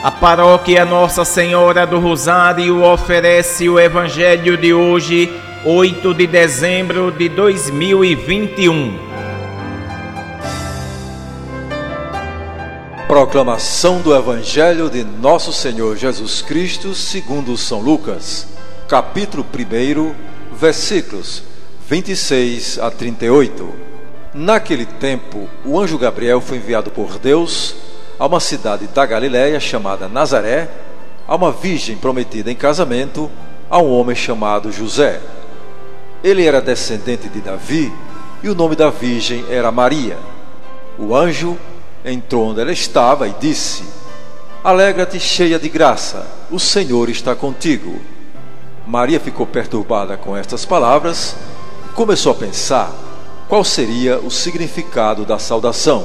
A paróquia Nossa Senhora do Rosário oferece o Evangelho de hoje, 8 de dezembro de 2021. Proclamação do Evangelho de Nosso Senhor Jesus Cristo, segundo São Lucas, capítulo 1, versículos 26 a 38. Naquele tempo, o anjo Gabriel foi enviado por Deus a uma cidade da Galiléia chamada Nazaré, a uma virgem prometida em casamento a um homem chamado José. Ele era descendente de Davi e o nome da virgem era Maria. O anjo entrou onde ela estava e disse: Alegra-te, cheia de graça, o Senhor está contigo. Maria ficou perturbada com estas palavras e começou a pensar qual seria o significado da saudação.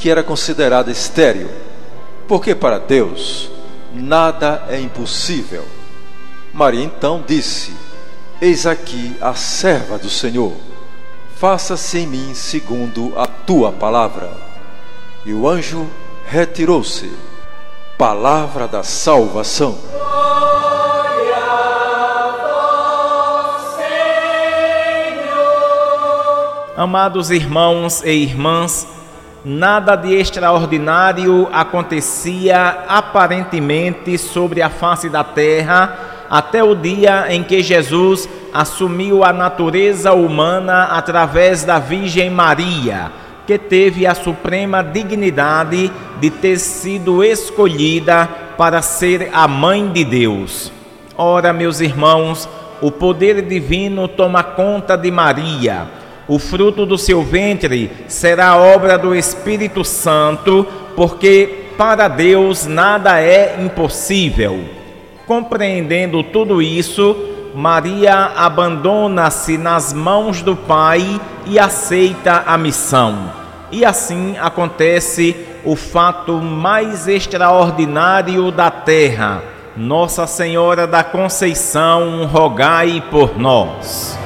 que era considerada estéril, porque para Deus nada é impossível. Maria então disse: Eis aqui a serva do Senhor, faça-se em mim segundo a tua palavra. E o anjo retirou-se. Palavra da salvação. Amados irmãos e irmãs, nada de extraordinário acontecia aparentemente sobre a face da terra até o dia em que Jesus assumiu a natureza humana através da Virgem Maria, que teve a suprema dignidade de ter sido escolhida para ser a mãe de Deus. Ora, meus irmãos, o poder divino toma conta de Maria o fruto do seu ventre será obra do Espírito Santo, porque para Deus nada é impossível. Compreendendo tudo isso, Maria abandona-se nas mãos do Pai e aceita a missão. E assim acontece o fato mais extraordinário da terra. Nossa Senhora da Conceição, rogai por nós.